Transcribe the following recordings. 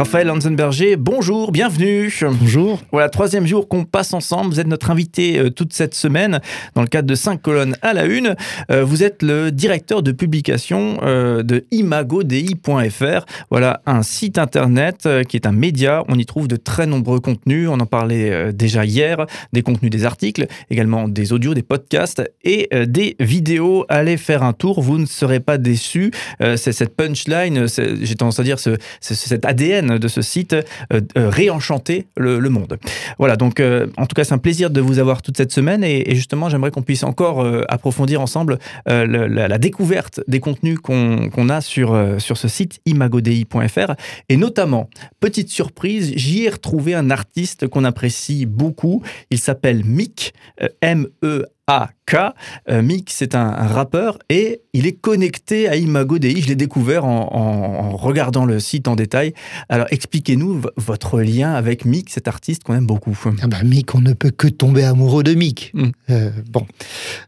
Raphaël Hansenberger, bonjour, bienvenue. Bonjour. Voilà, troisième jour qu'on passe ensemble. Vous êtes notre invité euh, toute cette semaine dans le cadre de 5 colonnes à la une. Euh, vous êtes le directeur de publication euh, de imagodei.fr. Voilà, un site internet qui est un média. On y trouve de très nombreux contenus. On en parlait déjà hier, des contenus des articles, également des audios, des podcasts et des vidéos. Allez faire un tour, vous ne serez pas déçus. C'est cette punchline, j'ai tendance à dire ce, cet ADN de ce site euh, euh, réenchanter le, monde. Voilà, donc euh, en tout cas, c'est un plaisir de vous avoir toute cette semaine et, justement, j'aimerais qu'on puisse encore approfondir ensemble la, découverte des contenus qu'on a sur, sur ce site imagodei.fr et notamment, petite surprise, j'y ai retrouvé un artiste qu'on apprécie beaucoup. Il s'appelle Mick, M-E AK. Euh, Mick, c'est un, rappeur et il est connecté à Imago Dei. Je l'ai découvert en, regardant le site en détail. Alors, expliquez-nous votre lien avec Mick, cet artiste qu'on aime beaucoup. Ah bah, Mick, on ne peut que tomber amoureux de Mick. Hmm. Euh, bon,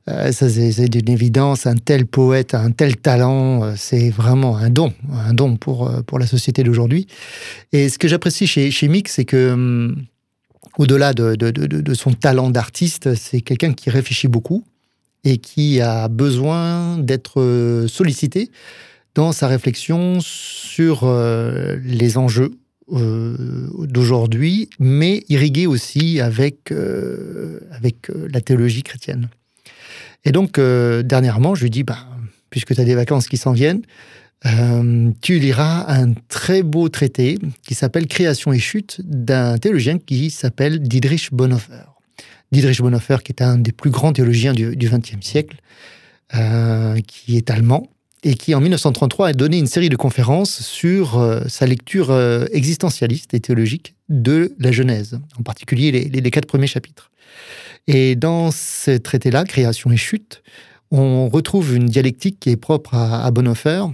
euh, ça c'est d'une évidence. Un tel poète, un tel talent, c'est vraiment un don, un don pour, pour la société d'aujourd'hui. Et ce que j'apprécie chez, chez Mick, c'est que hum, au-delà de, son talent d'artiste, c'est quelqu'un qui réfléchit beaucoup et qui a besoin d'être euh, sollicité dans sa réflexion sur euh, les enjeux euh, d'aujourd'hui, mais irrigué aussi avec, avec la théologie chrétienne. Et donc, dernièrement, je lui dis, bah, puisque tu as des vacances qui s'en viennent, euh, tu liras un très beau traité qui s'appelle Création et chute d'un théologien qui s'appelle Dietrich Bonhoeffer. Dietrich Bonhoeffer, qui est un des plus grands théologiens du XXe siècle, euh, qui est allemand et qui en 1933 a donné une série de conférences sur euh, sa lecture existentialiste et théologique de la Genèse, en particulier les, quatre premiers chapitres. Et dans ce traité-là, Création et chute, on retrouve une dialectique qui est propre à Bonhoeffer,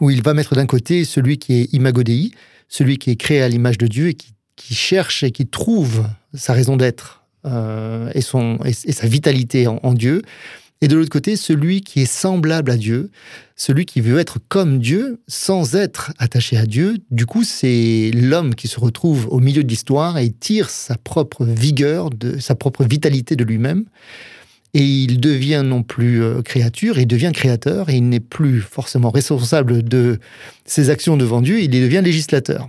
où il va mettre d'un côté celui qui est imagodei, celui qui est créé à l'image de Dieu et qui, cherche et qui trouve sa raison d'être euh, et, son, et, sa vitalité en, Dieu, et de l'autre côté celui qui est semblable à Dieu, celui qui veut être comme Dieu sans être attaché à Dieu. Du coup, c'est l'homme qui se retrouve au milieu de l'histoire et tire sa propre vigueur, de, sa propre vitalité de lui-même et il devient non plus euh, créature, il devient créateur, et il n'est plus forcément responsable de ses actions devant Dieu, il devient législateur.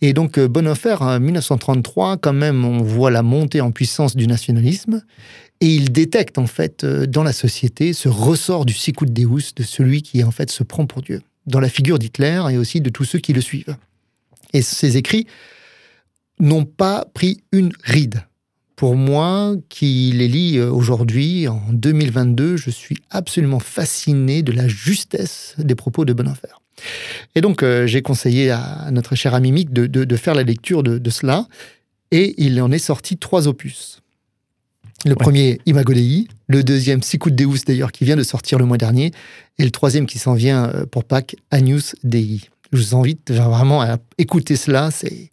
Et donc euh, Bonhoeffer, en 1933, quand même, on voit la montée en puissance du nationalisme, et il détecte en fait euh, dans la société ce ressort du sicut deus, de celui qui en fait se prend pour Dieu, dans la figure d'Hitler et aussi de tous ceux qui le suivent. Et ses écrits n'ont pas pris une ride pour moi, qui les lit euh, aujourd'hui, en 2022, je suis absolument fasciné de la justesse des propos de Bonhoeffer. Et donc, euh, j'ai conseillé à notre cher ami Mick de, faire la lecture de, cela, et il en est sorti trois opus. Le premier, Imago Dei, le deuxième, Sicut Deus, d'ailleurs, qui vient de sortir le mois dernier, et le troisième qui s'en vient euh, pour Pâques, Agnus Dei. Je vous invite vraiment à écouter cela, c'est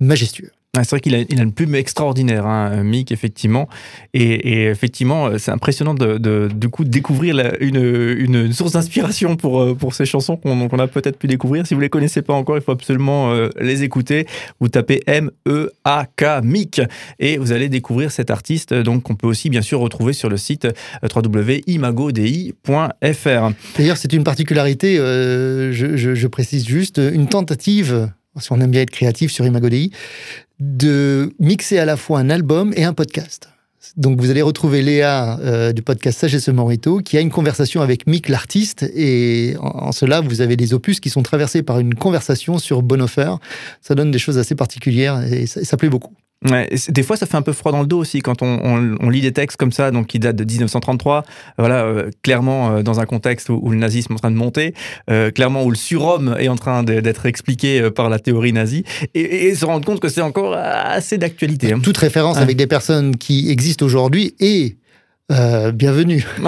majestueux c'est vrai qu'il a, une plume extraordinaire, hein, Mick, effectivement. Et, effectivement, euh, c'est impressionnant de, du coup, découvrir une, une, source d'inspiration pour, euh, pour ces chansons qu'on a peut-être pu découvrir. Si vous ne les connaissez pas encore, il faut absolument euh, les écouter. Vous tapez M-E-A-K, Mick, et vous allez découvrir cet artiste donc qu'on peut aussi, bien sûr, retrouver sur le site www.imagodei.fr. D'ailleurs, c'est une particularité, je, je, précise juste, une tentative si on aime bien être créatif sur Imagodei, de mixer à la fois un album et un podcast. Donc vous allez retrouver Léa euh, du podcast Sagesse Morito qui a une conversation avec Mick l'artiste et en, cela vous avez des opus qui sont traversés par une conversation sur Bonhoeffer. Ça donne des choses assez particulières et ça plaît beaucoup. Ouais, des fois, ça fait un peu froid dans le dos aussi quand on, on, lit des textes comme ça, donc qui datent de 1933. Voilà, euh, clairement euh, dans un contexte où, le nazisme est en train de monter, euh, clairement où le surhomme est en train d'être expliqué par la théorie nazie, et, se rendre compte que c'est encore assez d'actualité. Hein. Toute référence avec des personnes qui existent aujourd'hui et euh, bienvenue.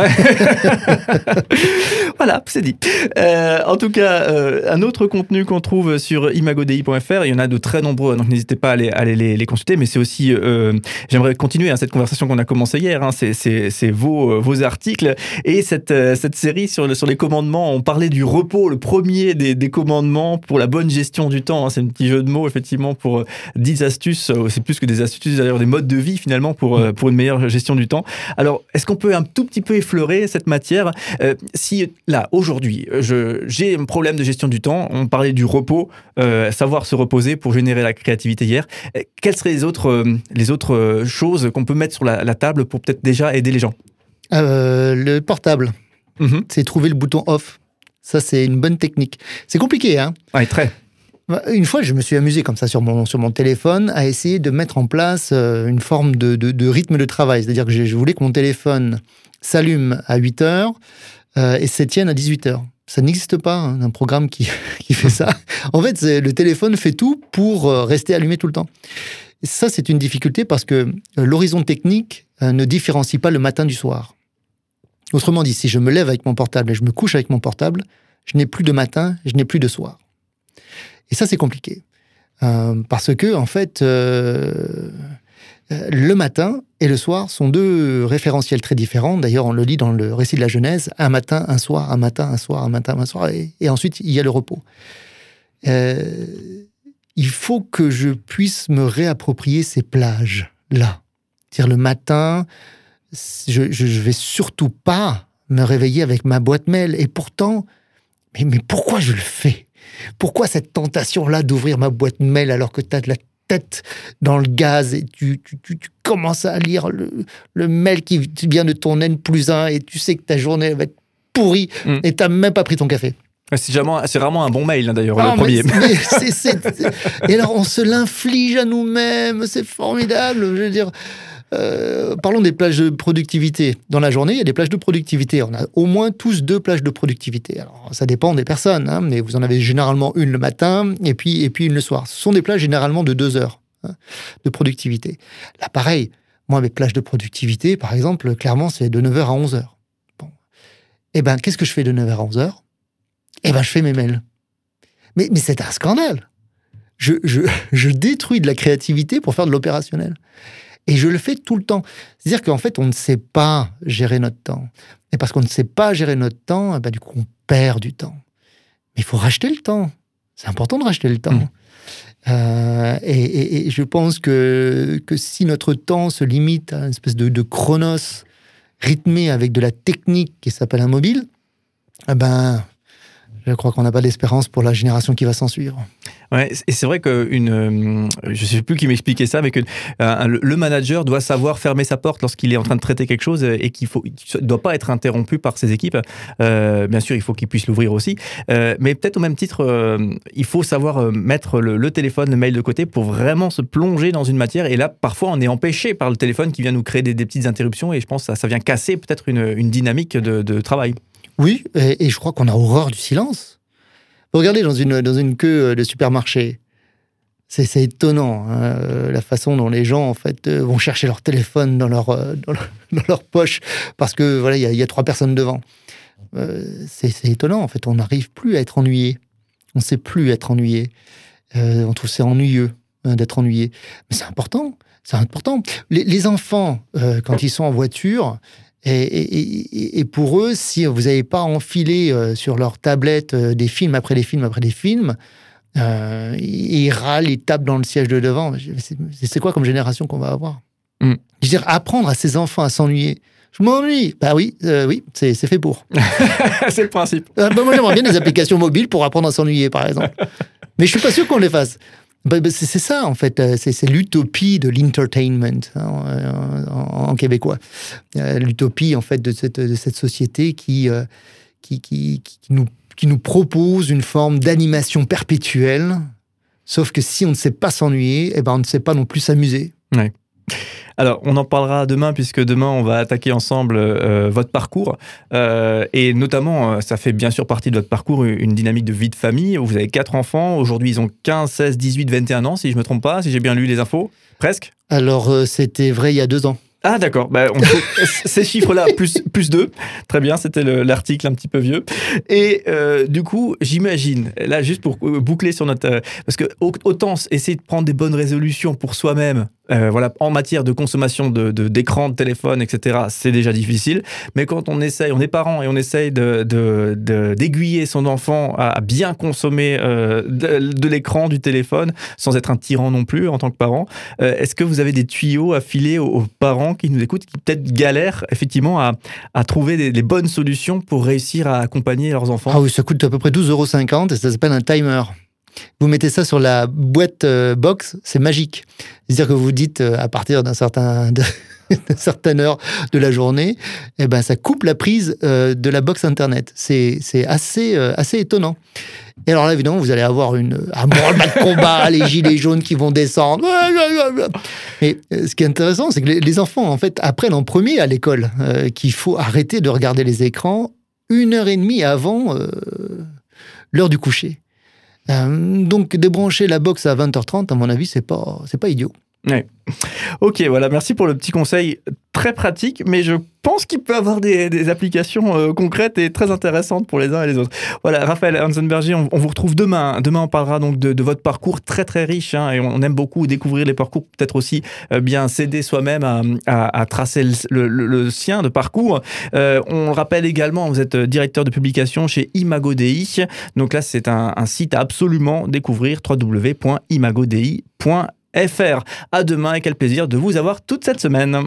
voilà, c'est dit. Euh, en tout cas, euh, un autre contenu qu'on trouve sur imagodei.fr, il y en a de très nombreux, donc n'hésitez pas à aller, les, consulter, mais c'est aussi, j'aimerais continuer hein, cette conversation qu'on a commencé hier, hein, c'est vos, vos articles et cette, cette série sur, sur les commandements, on parlait du repos, le premier des, des commandements pour la bonne gestion du temps, hein, c'est un petit jeu de mots effectivement pour 10 astuces, c'est plus que des astuces d'ailleurs, des modes de vie finalement pour, pour une meilleure gestion du temps. Alors, est-ce qu'on peut un tout petit peu effleurer cette matière? Euh, Si là, aujourd'hui, j'ai un problème de gestion du temps, on parlait du repos, euh, savoir se reposer pour générer la créativité hier, euh, quelles seraient les autres, les autres choses qu'on peut mettre sur la, table pour peut-être déjà aider les gens? Le portable, mhm. c'est trouver le bouton off. Ça, c'est une bonne technique. C'est compliqué, hein? Oui, très. Bah, une fois, je me suis amusé comme ça sur mon, téléphone à essayer de mettre en place euh, une forme de, rythme de travail. C'est-à-dire que je voulais que mon téléphone s'allume à 8 heures euh, et s'étienne à 18 heures. Ça n'existe pas, hein, un programme qui, qui fait ça. En fait, le téléphone fait tout pour euh, rester allumé tout le temps. Et ça, c'est une difficulté parce que l'horizon technique ne différencie pas le matin du soir. Autrement dit, si je me lève avec mon portable et je me couche avec mon portable, je n'ai plus de matin, je n'ai plus de soir. Et ça, c'est compliqué. Euh, parce que, en fait, euh, euh, le matin et le soir sont deux référentiels très différents. D'ailleurs, on le lit dans le récit de la Genèse un matin, un soir, un matin, un soir, un matin, un soir, et, ensuite il y a le repos. il faut que je puisse me réapproprier ces plages-là. C'est-à-dire, le matin, je ne vais surtout pas me réveiller avec ma boîte mail. Et pourtant, mais pourquoi je le fais? Pourquoi cette tentation-là d'ouvrir ma boîte mail alors que tu as de la tête dans le gaz et tu, commences à lire le, mail qui vient de ton N plus 1 et tu sais que ta journée va être pourrie mm. et tu n'as même pas pris ton café? C'est vraiment un bon mail, hein, d'ailleurs, le ah, premier. et alors, on se l'inflige à nous-mêmes, c'est formidable. Je veux dire, euh, parlons des plages de productivité. Dans la journée, il y a des plages de productivité. On a au moins tous deux plages de productivité. Alors, ça dépend des personnes, hein, mais vous en avez généralement une le matin et puis, et puis une le soir. Ce sont des plages généralement de deux heures hein, de productivité. Là, pareil, moi, mes plages de productivité, par exemple, clairement, c'est de 9h à 11h. Bon. Eh ben, qu'est-ce que je fais de 9h à 11h Eh ben, je fais mes mails. Mais, mais c'est un scandale. Je, je, je détruis de la créativité pour faire de l'opérationnel. Et je le fais tout le temps. C'est-à-dire qu'en fait, on ne sait pas gérer notre temps. Et parce qu'on ne sait pas gérer notre temps, bah, du coup, on perd du temps. Mais il faut racheter le temps. C'est important de racheter le temps. Mmh. Euh, et, je pense que, que si notre temps se limite à une espèce de, de chronos rythmé avec de la technique qui s'appelle un mobile, eh ben, je crois qu'on n'a pas d'espérance pour la génération qui va s'en suivre. Ouais, et c'est vrai que une, euh, je sais plus qui m'expliquait ça, mais que euh, le manager doit savoir fermer sa porte lorsqu'il est en train de traiter quelque chose et qu'il faut, doit pas être interrompu par ses équipes. Euh, bien sûr, il faut qu'il puisse l'ouvrir aussi, mais peut-être au même titre, il faut savoir mettre le, téléphone, le mail de côté pour vraiment se plonger dans une matière. Et là, parfois, on est empêché par le téléphone qui vient nous créer des, petites interruptions et je pense que ça, vient casser peut-être une, dynamique de travail. Oui, et, je crois qu'on a horreur du silence. Regardez dans une, dans une queue euh, de supermarché. C'est étonnant hein, euh, la façon dont les gens en fait euh, vont chercher leur téléphone dans leur, dans leur, poche parce que voilà il y, a trois personnes devant. c'est étonnant en fait on n'arrive plus à être ennuyé. On ne sait plus être ennuyé. on trouve c'est ennuyeux hein, d'être ennuyé. Mais c'est important. C'est important. Les enfants, quand ils sont en voiture, et, pour eux, si vous n'avez pas enfilé euh, sur leur tablette euh, des films après des films après des films, euh, ils râlent, ils tapent dans le siège de devant. C'est quoi comme génération qu'on va avoir? Mm. Je veux dire, apprendre à ses enfants à s'ennuyer. Je m'ennuie. Bah oui, oui, c'est fait pour. c'est le principe. bah moi, j'aimerais bien des applications mobiles pour apprendre à s'ennuyer, par exemple. Mais je suis pas sûr qu'on les fasse. Bah, bah, c'est ça, en fait. Euh, c'est l'utopie de l'entertainment hein, en, québécois. Euh, l'utopie, en fait, de cette, société qui, euh, qui, qui, nous, qui nous propose une forme d'animation perpétuelle. Sauf que si on ne sait pas s'ennuyer, eh ben on ne sait pas non plus s'amuser. Ouais. Alors, on en parlera demain, puisque demain, on va attaquer ensemble euh, votre parcours. Euh, et notamment, euh, ça fait bien sûr partie de votre parcours, une dynamique de vie de famille. Vous avez quatre enfants. Aujourd'hui, ils ont 15, 16, 18, 21 ans, si je ne me trompe pas, si j'ai bien lu les infos. Presque Alors, c'était vrai il y a deux ans. Ah d'accord, bah, ces chiffres-là, plus, plus 2, très bien, c'était l'article un petit peu vieux. Et euh, du coup, j'imagine, là juste pour boucler sur notre... Euh, parce que autant essayer de prendre des bonnes résolutions pour soi-même, euh, voilà, en matière de consommation de, d'écran, de, téléphone, etc., c'est déjà difficile. Mais quand on essaye, on est parent et on essaye de, d'aiguiller son enfant à bien consommer euh, de, l'écran, du téléphone, sans être un tyran non plus en tant que parent, euh, est-ce que vous avez des tuyaux à filer aux, parents qui nous écoutent, qui peut-être galèrent effectivement à, à trouver des, les bonnes solutions pour réussir à accompagner leurs enfants? Ah oui, ça coûte à peu près 12,50 euros et ça s'appelle un timer. Vous mettez ça sur la boîte euh, box, c'est magique. C'est-à-dire que vous dites euh, à partir d'un certain certaine heure de la journée, eh ben ça coupe la prise euh, de la box internet. C'est assez assez étonnant. Et alors là évidemment vous allez avoir une un branle-bas de combat, les gilets jaunes qui vont descendre. Mais ce qui est intéressant, c'est que les, enfants en fait apprennent en premier à l'école qu'il faut arrêter de regarder les écrans une heure et demie avant l'heure du coucher. Euh, donc débrancher la box à 20h30, à mon avis, c'est pas, c'est pas idiot. Ouais. Ok, voilà, merci pour le petit conseil très pratique, mais je pense qu'il peut avoir des, applications euh, concrètes et très intéressantes pour les uns et les autres. Voilà, Raphaël Hansenberger, on, vous retrouve demain. Demain, on parlera donc de, votre parcours très très riche hein, et on aime beaucoup découvrir les parcours, peut-être aussi euh, bien s'aider soi-même à, tracer le, sien de parcours. Euh, on rappelle également, vous êtes directeur de publication chez ImagoDI. Donc là, c'est un, site à absolument découvrir www.imagodI.fr fr. À demain et quel plaisir de vous avoir toute cette semaine.